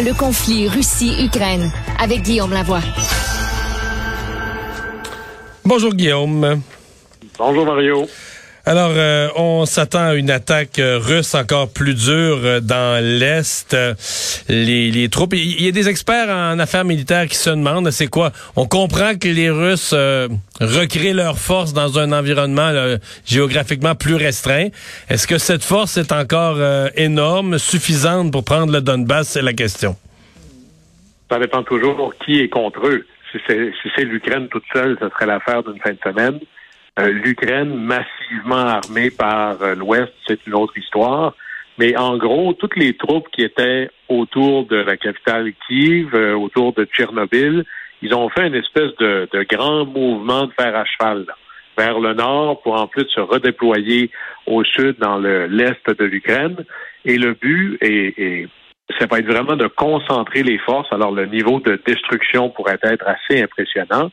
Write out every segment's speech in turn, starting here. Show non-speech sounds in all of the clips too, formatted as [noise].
Le conflit Russie-Ukraine avec Guillaume Lavoie. Bonjour Guillaume. Bonjour Mario. Alors, euh, on s'attend à une attaque euh, russe encore plus dure euh, dans l'Est. Les, troupes, il y a des experts en affaires militaires qui se demandent, c'est quoi? On comprend que les Russes recréent leur force dans un environnement géographiquement plus restreint. Est-ce que cette force est encore énorme, suffisante pour prendre le Donbass? C'est la question. Ça dépend toujours qui est contre eux. Si c'est si l'Ukraine toute seule, ce serait l'affaire d'une fin de semaine. Euh, L'Ukraine massivement armée par euh, l'Ouest, c'est une autre histoire. Mais en gros, toutes les troupes qui étaient autour de la capitale Kiev, euh, autour de Tchernobyl, ils ont fait une espèce de, grand mouvement de fer à cheval vers le nord pour en plus se redéployer au sud dans l'est de l'Ukraine. Et le but est, ça va être vraiment de concentrer les forces. Alors le niveau de destruction pourrait être assez impressionnant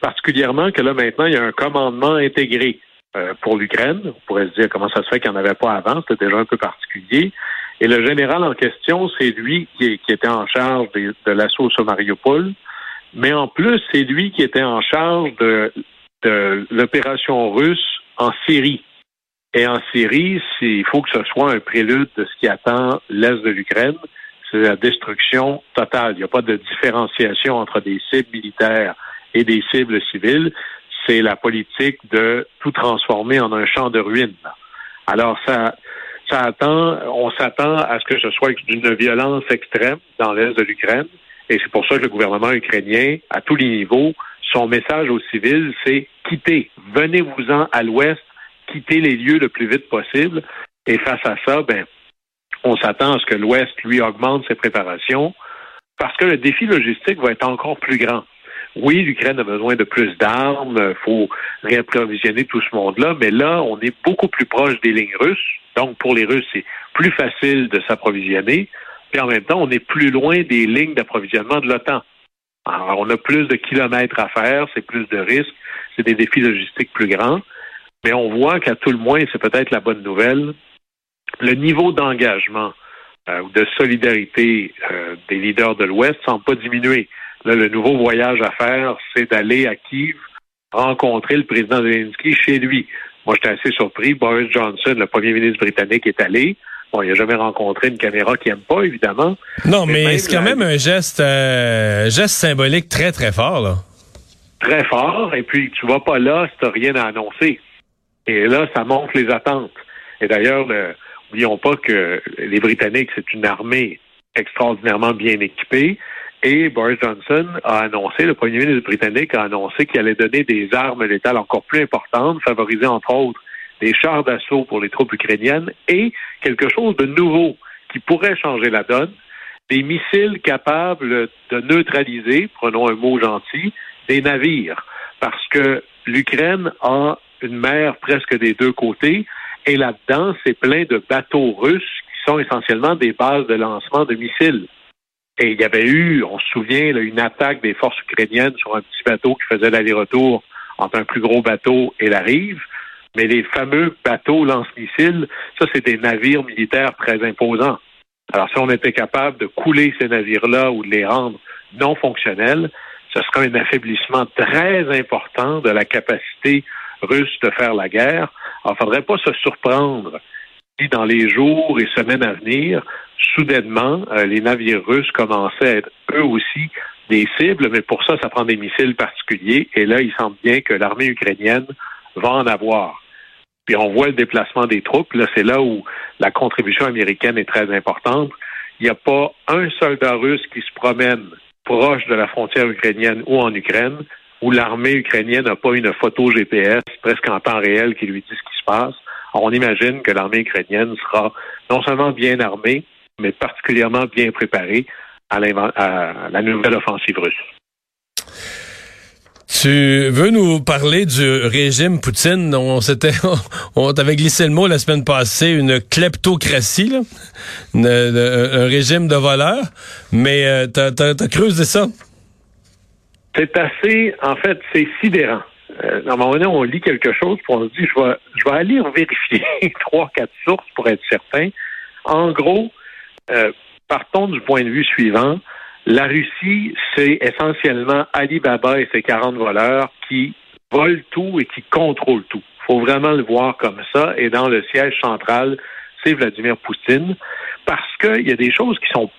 particulièrement que là, maintenant, il y a un commandement intégré euh, pour l'Ukraine. On pourrait se dire comment ça se fait qu'il n'y en avait pas avant. C'était déjà un peu particulier. Et le général en question, c'est lui qui, était en charge de, l'assaut sur Mariupol. Mais en plus, c'est lui qui était en charge de, de l'opération russe en Syrie. Et en Syrie, il faut que ce soit un prélude de ce qui attend l'Est de l'Ukraine. C'est la destruction totale. Il n'y a pas de différenciation entre des cibles militaires des cibles civiles, c'est la politique de tout transformer en un champ de ruines. Alors ça, ça attend, on s'attend à ce que ce soit d'une violence extrême dans l'est de l'Ukraine, et c'est pour ça que le gouvernement ukrainien, à tous les niveaux, son message aux civils, c'est quittez, venez-vous-en à l'ouest, quittez les lieux le plus vite possible. Et face à ça, ben, on s'attend à ce que l'Ouest, lui, augmente ses préparations parce que le défi logistique va être encore plus grand oui, l'Ukraine a besoin de plus d'armes, il faut réapprovisionner tout ce monde-là, mais là, on est beaucoup plus proche des lignes russes. Donc, pour les Russes, c'est plus facile de s'approvisionner. Puis en même temps, on est plus loin des lignes d'approvisionnement de l'OTAN. Alors, on a plus de kilomètres à faire, c'est plus de risques, c'est des défis logistiques plus grands. Mais on voit qu'à tout le moins, c'est peut-être la bonne nouvelle, le niveau d'engagement euh, ou de solidarité euh, des leaders de l'Ouest ne semble pas diminuer. Là, le nouveau voyage à faire, c'est d'aller à Kiev rencontrer le président Zelensky chez lui. Moi, j'étais assez surpris. Boris Johnson, le premier ministre britannique, est allé. Bon, il n'a jamais rencontré une caméra qu'il n'aime pas, évidemment. Non, mais, c'est quand même un geste, euh, geste symbolique très, très fort, là. Très fort. Et puis, tu vas pas là si tu n'as rien à annoncer. Et là, ça montre les attentes. Et d'ailleurs, n'oublions pas que les Britanniques, c'est une armée extraordinairement bien équipée. Et Boris Johnson a annoncé, le premier ministre britannique a annoncé qu'il allait donner des armes létales encore plus importantes, favoriser entre autres des chars d'assaut pour les troupes ukrainiennes et quelque chose de nouveau qui pourrait changer la donne, des missiles capables de neutraliser, prenons un mot gentil, des navires. Parce que l'Ukraine a une mer presque des deux côtés et là-dedans, c'est plein de bateaux russes qui sont essentiellement des bases de lancement de missiles. Et il y avait eu, on se souvient, une attaque des forces ukrainiennes sur un petit bateau qui faisait l'aller-retour entre un plus gros bateau et la rive. Mais les fameux bateaux lance-missiles, ça, c'est des navires militaires très imposants. Alors, si on était capable de couler ces navires-là ou de les rendre non fonctionnels, ce serait un affaiblissement très important de la capacité russe de faire la guerre. Alors, il ne faudrait pas se surprendre dans les jours et semaines à venir, soudainement, euh, les navires russes commençaient à être eux aussi des cibles, mais pour ça, ça prend des missiles particuliers. Et là, il semble bien que l'armée ukrainienne va en avoir. Puis on voit le déplacement des troupes. Là, c'est là où la contribution américaine est très importante. Il n'y a pas un soldat russe qui se promène proche de la frontière ukrainienne ou en Ukraine où l'armée ukrainienne n'a pas une photo GPS presque en temps réel qui lui dit ce qui se passe. On imagine que l'armée ukrainienne sera non seulement bien armée, mais particulièrement bien préparé à, la nouvelle offensive russe. Tu veux nous parler du régime Poutine? On s'était, [laughs] on t'avait glissé le mot la semaine passée, une kleptocratie, un régime de voleurs, mais euh, t'as, as, creusé ça? C'est assez, en fait, c'est sidérant. Euh, à un moment donné, on lit quelque chose, puis on se dit, je vais, je vais aller vérifier [laughs] trois, quatre sources pour être certain. En gros, euh, partons du point de vue suivant. La Russie, c'est essentiellement Alibaba et ses 40 voleurs qui volent tout et qui contrôlent tout. Il faut vraiment le voir comme ça. Et dans le siège central, c'est Vladimir Poutine. Parce qu'il y a des choses qui sont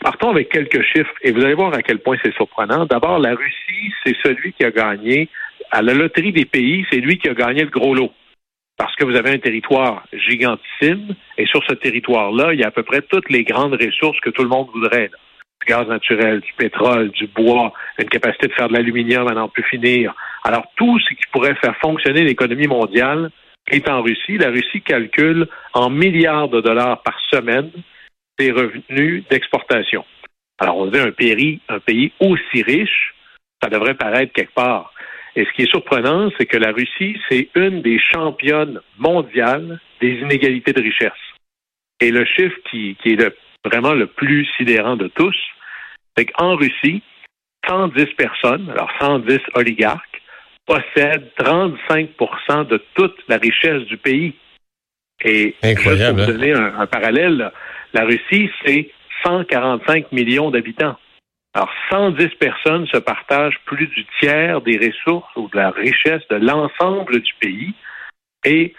Partons avec quelques chiffres et vous allez voir à quel point c'est surprenant. D'abord, la Russie, c'est celui qui a gagné à la loterie des pays, c'est lui qui a gagné le gros lot parce que vous avez un territoire gigantissime et sur ce territoire-là, il y a à peu près toutes les grandes ressources que tout le monde voudrait. Du gaz naturel, du pétrole, du bois, une capacité de faire de l'aluminium à n'en plus finir. Alors tout ce qui pourrait faire fonctionner l'économie mondiale est en Russie. La Russie calcule en milliards de dollars par semaine ses revenus d'exportation. Alors on dit un pays, un pays aussi riche, ça devrait paraître quelque part et ce qui est surprenant, c'est que la Russie, c'est une des championnes mondiales des inégalités de richesse. Et le chiffre qui, qui est vraiment le plus sidérant de tous, c'est qu'en Russie, 110 personnes, alors 110 oligarques, possèdent 35% de toute la richesse du pays. Et Incroyable, pour vous hein? donner un, un parallèle, la Russie, c'est 145 millions d'habitants. Alors, 110 personnes se partagent plus du tiers des ressources ou de la richesse de l'ensemble du pays. Et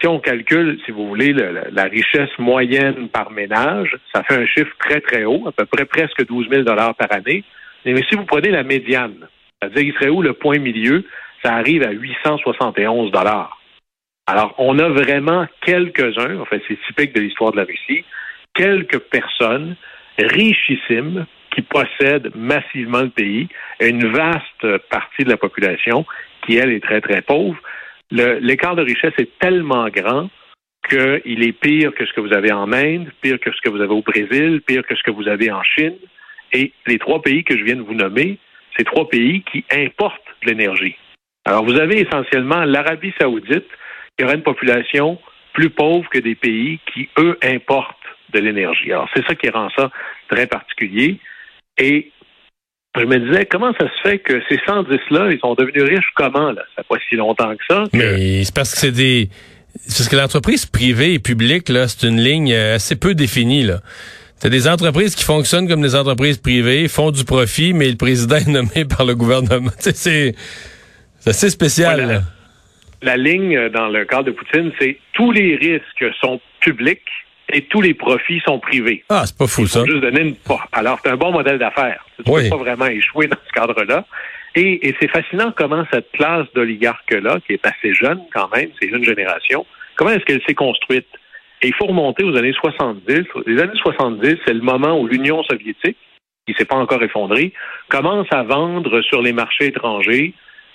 si on calcule, si vous voulez, le- la richesse moyenne par ménage, ça fait un chiffre très, très haut, à peu près presque 12 000 par année. Mais si vous prenez la médiane, c'est-à-dire il serait où le point milieu, ça arrive à 871 Alors, on a vraiment quelques-uns, en fait, c'est typique de l'histoire de la Russie, quelques personnes richissimes qui possèdent massivement le pays, une vaste partie de la population qui, elle, est très, très pauvre. L'écart de richesse est tellement grand qu'il est pire que ce que vous avez en Inde, pire que ce que vous avez au Brésil, pire que ce que vous avez en Chine. Et les trois pays que je viens de vous nommer, c'est trois pays qui importent de l'énergie. Alors, vous avez essentiellement l'Arabie saoudite qui aurait une population plus pauvre que des pays qui, eux, importent de l'énergie. Alors, c'est ça qui rend ça très particulier. Et je me disais, comment ça se fait que ces 110-là, ils sont devenus riches comment, là? Ça fait pas si longtemps que ça. que- Mais c'est parce que c'est des. c'est parce que l'entreprise privée et publique, là, c'est une ligne euh, assez peu définie, là. C'est des entreprises qui fonctionnent comme des entreprises privées, font du profit, mais le président est nommé [laughs] par le gouvernement. C'est c'est assez spécial. La ligne euh, dans le cadre de Poutine, c'est tous les risques sont publics et tous les profits sont privés. Ah, c'est pas fou, ça. Juste donner une... Alors, c'est un bon modèle d'affaires. Tu ne peux pas vraiment échouer dans ce cadre-là. Et, et c'est fascinant comment cette classe d'oligarques-là, qui est assez jeune quand même, c'est une génération, comment est-ce qu'elle s'est construite? Et il faut remonter aux années 70. Les années 70, c'est le moment où l'Union soviétique, qui s'est pas encore effondrée, commence à vendre sur les marchés étrangers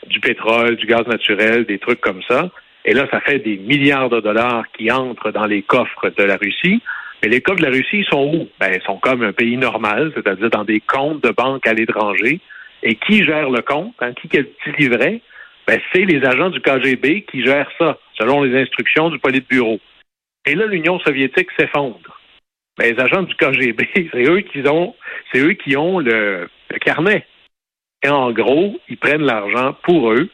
du pétrole, du gaz naturel, des trucs comme ça. Et là, ça fait des milliards de dollars qui entrent dans les coffres de la Russie. Mais les coffres de la Russie sont où? Ben, ils sont comme un pays normal, c'est-à-dire dans des comptes de banque à l'étranger. Et qui gère le compte? Hein? Qui le petit livret? Ben, c'est les agents du KGB qui gèrent ça, selon les instructions du Politburo. Et là, l'Union soviétique s'effondre. Ben, les agents du KGB, [laughs] c'est eux qui ont, c'est eux qui ont le carnet. Et en gros, ils prennent l'argent pour eux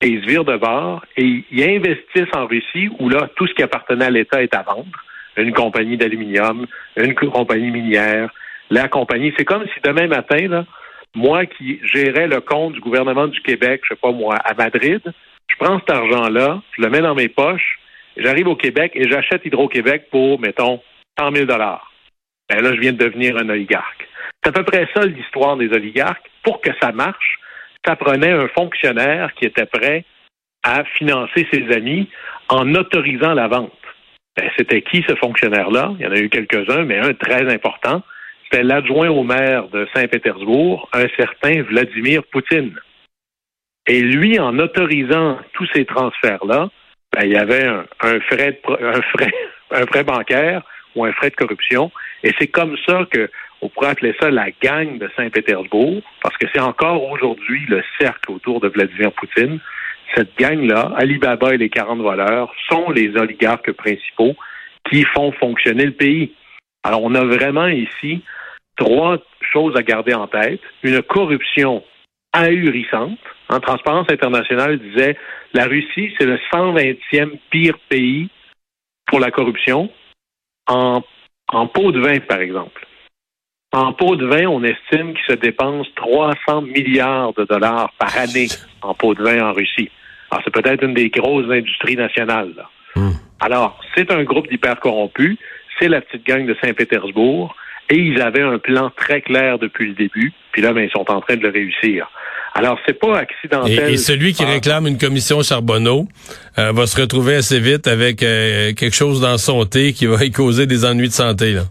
et ils se virent de bord et ils investissent en Russie où là, tout ce qui appartenait à l'État est à vendre. Une compagnie d'aluminium, une compagnie minière, la compagnie. C'est comme si demain matin, là, moi qui gérais le compte du gouvernement du Québec, je sais pas moi, à Madrid, je prends cet argent-là, je le mets dans mes poches, j'arrive au Québec et j'achète Hydro-Québec pour, mettons, 100 000 dollars. Ben là, je viens de devenir un oligarque. C'est à peu près ça l'histoire des oligarques. Pour que ça marche, ça prenait un fonctionnaire qui était prêt à financer ses amis en autorisant la vente. Ben, c'était qui ce fonctionnaire-là? Il y en a eu quelques-uns, mais un très important. C'était l'adjoint au maire de Saint-Pétersbourg, un certain Vladimir Poutine. Et lui, en autorisant tous ces transferts-là, ben, il y avait un, frais un frais, [laughs] un frais bancaire ou un frais de corruption. Et c'est comme ça que on pourrait appeler ça la gang de Saint-Pétersbourg, parce que c'est encore aujourd'hui le cercle autour de Vladimir Poutine. Cette gang-là, Alibaba et les 40 voleurs, sont les oligarques principaux qui font fonctionner le pays. Alors, on a vraiment ici trois choses à garder en tête. Une corruption ahurissante. En Transparence internationale disait la Russie, c'est le 120e pire pays pour la corruption en, en pot de vin, par exemple. En pot de vin, on estime qu'il se dépense 300 milliards de dollars par année en pot de vin en Russie. Alors, c'est peut-être une des grosses industries nationales. Hmm. Alors, c'est un groupe d'hyper corrompus. C'est la petite gang de Saint-Pétersbourg. Et ils avaient un plan très clair depuis le début. Puis là, ben, ils sont en train de le réussir. Alors, c'est pas accidentel. Et, celui qui réclame une commission Charbonneau euh, va se retrouver assez vite avec euh, quelque chose dans son thé qui va y causer des ennuis de santé. Là.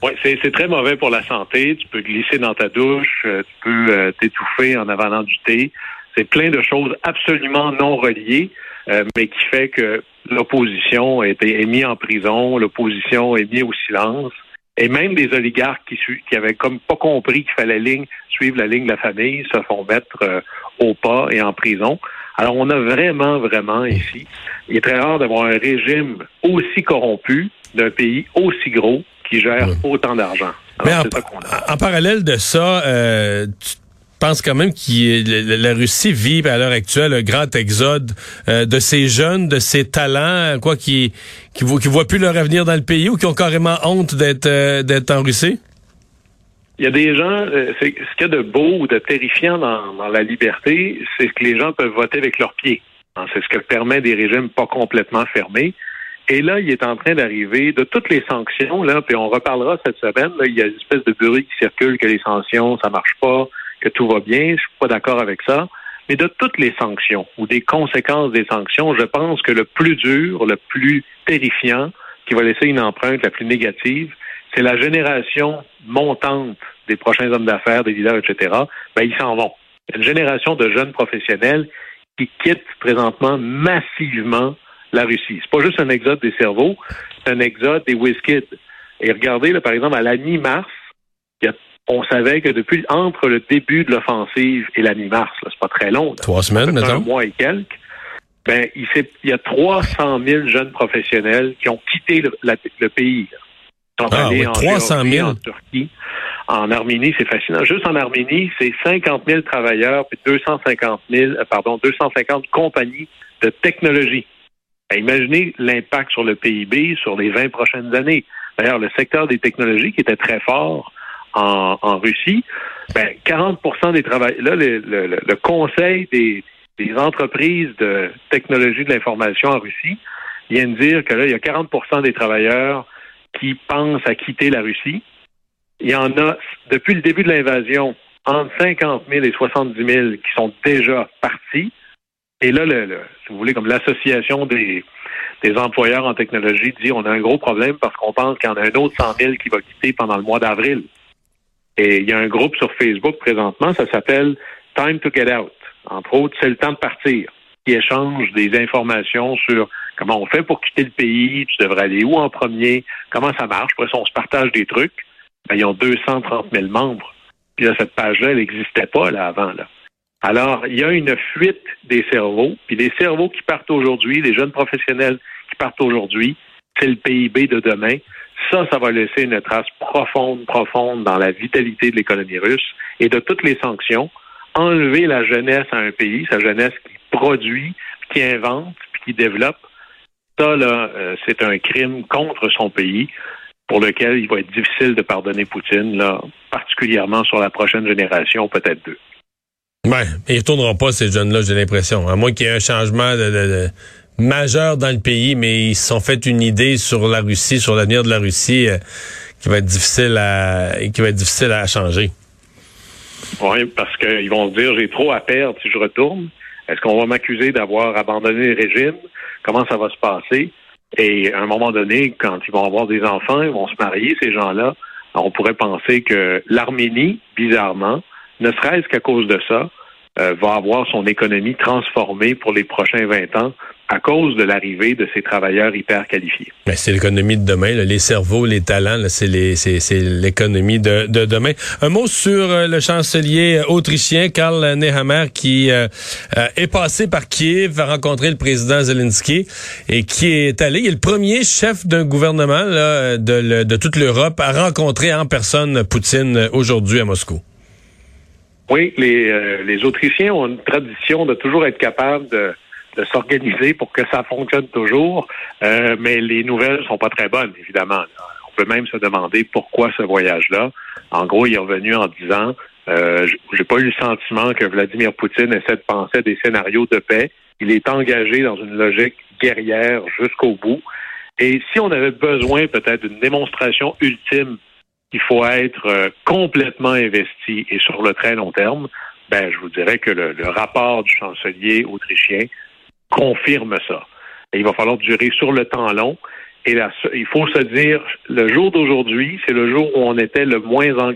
Oui, c'est très mauvais pour la santé. Tu peux glisser dans ta douche, euh, tu peux euh, t'étouffer en avalant du thé. C'est plein de choses absolument non reliées, euh, mais qui fait que l'opposition est, est mise en prison, l'opposition est mise au silence. Et même des oligarques qui, qui avaient comme pas compris qu'il fallait ligne, suivre la ligne de la famille se font mettre au pas et en prison. Alors, on a vraiment, vraiment ici, il est très rare d'avoir un régime aussi corrompu d'un pays aussi gros qui gère autant d'argent. Mais en, parallèle de ça, euh, tu penses quand même que la Russie vit à l'heure actuelle un grand exode euh, de ces jeunes, de ces talents, quoi, qui qui, voient plus leur avenir dans le pays ou qui ont carrément honte d'être euh, d'être en Russie? Il y a des gens, ce qu'il y a de beau ou de terrifiant dans, dans la liberté, c'est que les gens peuvent voter avec leurs pieds. Hein, c'est ce que permet des régimes pas complètement fermés. Et là, il est en train d'arriver de toutes les sanctions, là, puis on reparlera cette semaine, là, il y a une espèce de bruit qui circule que les sanctions, ça marche pas, que tout va bien. Je suis pas d'accord avec ça. Mais de toutes les sanctions ou des conséquences des sanctions, je pense que le plus dur, le plus terrifiant, qui va laisser une empreinte la plus négative, c'est la génération montante des prochains hommes d'affaires, des leaders, etc. Ben, ils s'en vont. Une génération de jeunes professionnels qui quittent présentement massivement la Russie. C'est pas juste un exode des cerveaux, c'est un exode des whiskies. Et regardez, là, par exemple, à la mi-mars, on savait que depuis entre le début de l'offensive et la mi-mars, c'est pas très long. Trois semaines, maintenant. Un mois et quelques. Ben, il, il y a 300 000 jeunes professionnels qui ont quitté le, pays. Ah, allés en 300 000. en Turquie, en Arménie, c'est fascinant. Juste en Arménie, c'est 50 000 travailleurs puis 250 000, euh, pardon, 250 compagnies de technologie imaginez l'impact sur le PIB sur les 20 prochaines années. D'ailleurs, le secteur des technologies qui était très fort en, Russie, ben, 40% des travailleurs, là, le, conseil des, entreprises de technologie de l'information en Russie vient de dire que là, il y a 40% des travailleurs qui pensent à quitter la Russie. Il y en a, depuis le début de l'invasion, entre 50 000 et 70 000 qui sont déjà partis. Et là, le, si vous voulez, comme l'association des, des employeurs en technologie dit on a un gros problème parce qu'on pense qu'il y en a un autre 100 000 qui va quitter pendant le mois d'avril. Et il y a un groupe sur Facebook présentement, ça s'appelle Time to Get Out. Entre autres, c'est le temps de partir, qui échange des informations sur comment on fait pour quitter le pays, tu devrais aller où en premier, comment ça marche. Après ça, on se partage des trucs. Ben, ils ont 230 000 membres. Puis là, cette page-là, elle n'existait pas là avant. Là. Alors, il y a une fuite des cerveaux, puis les cerveaux qui partent aujourd'hui, les jeunes professionnels qui partent aujourd'hui, c'est le PIB de demain. Ça, ça va laisser une trace profonde, profonde dans la vitalité de l'économie russe et de toutes les sanctions. Enlever la jeunesse à un pays, sa jeunesse qui produit, qui invente, puis qui développe, ça, là, euh, c'est un crime contre son pays pour lequel il va être difficile de pardonner Poutine, là, particulièrement sur la prochaine génération, peut-être deux. Ouais, ils ne retourneront pas, ces jeunes-là, j'ai l'impression. À moins qu'il y ait un changement de, majeur dans le pays, mais ils se sont fait une idée sur la Russie, sur l'avenir de la Russie, euh, qui va être difficile à qui va être difficile à changer. Oui, parce qu'ils vont se dire j'ai trop à perdre si je retourne. Est-ce qu'on va m'accuser d'avoir abandonné le régime? Comment ça va se passer? Et à un moment donné, quand ils vont avoir des enfants, ils vont se marier, ces gens-là, on pourrait penser que l'Arménie, bizarrement, ne serait-ce qu'à cause de ça, euh, va avoir son économie transformée pour les prochains 20 ans à cause de l'arrivée de ces travailleurs hyper qualifiés. Mais c'est l'économie de demain, les cerveaux, les talents, c'est l'économie de, de, demain. Un mot sur euh, le chancelier autrichien Karl Nehammer qui euh, est passé par Kiev, a rencontré le président Zelensky et qui est allé, il est le premier chef d'un gouvernement là, de, de toute l'Europe à rencontrer en personne Poutine aujourd'hui à Moscou. Oui, les, euh, les Autrichiens ont une tradition de toujours être capables de, de s'organiser pour que ça fonctionne toujours, euh, mais les nouvelles sont pas très bonnes, évidemment. On peut même se demander pourquoi ce voyage-là. En gros, il est revenu en disant euh, j'ai pas eu le sentiment que Vladimir Poutine essaie de penser à des scénarios de paix. Il est engagé dans une logique guerrière jusqu'au bout. Et si on avait besoin peut-être d'une démonstration ultime qu'il faut être euh, complètement investi et sur le très long terme, ben je vous dirais que le, rapport du chancelier autrichien confirme ça. Il va falloir durer sur le temps long. Et là, il faut se dire, le jour d'aujourd'hui, c'est le jour où on était le moins engagé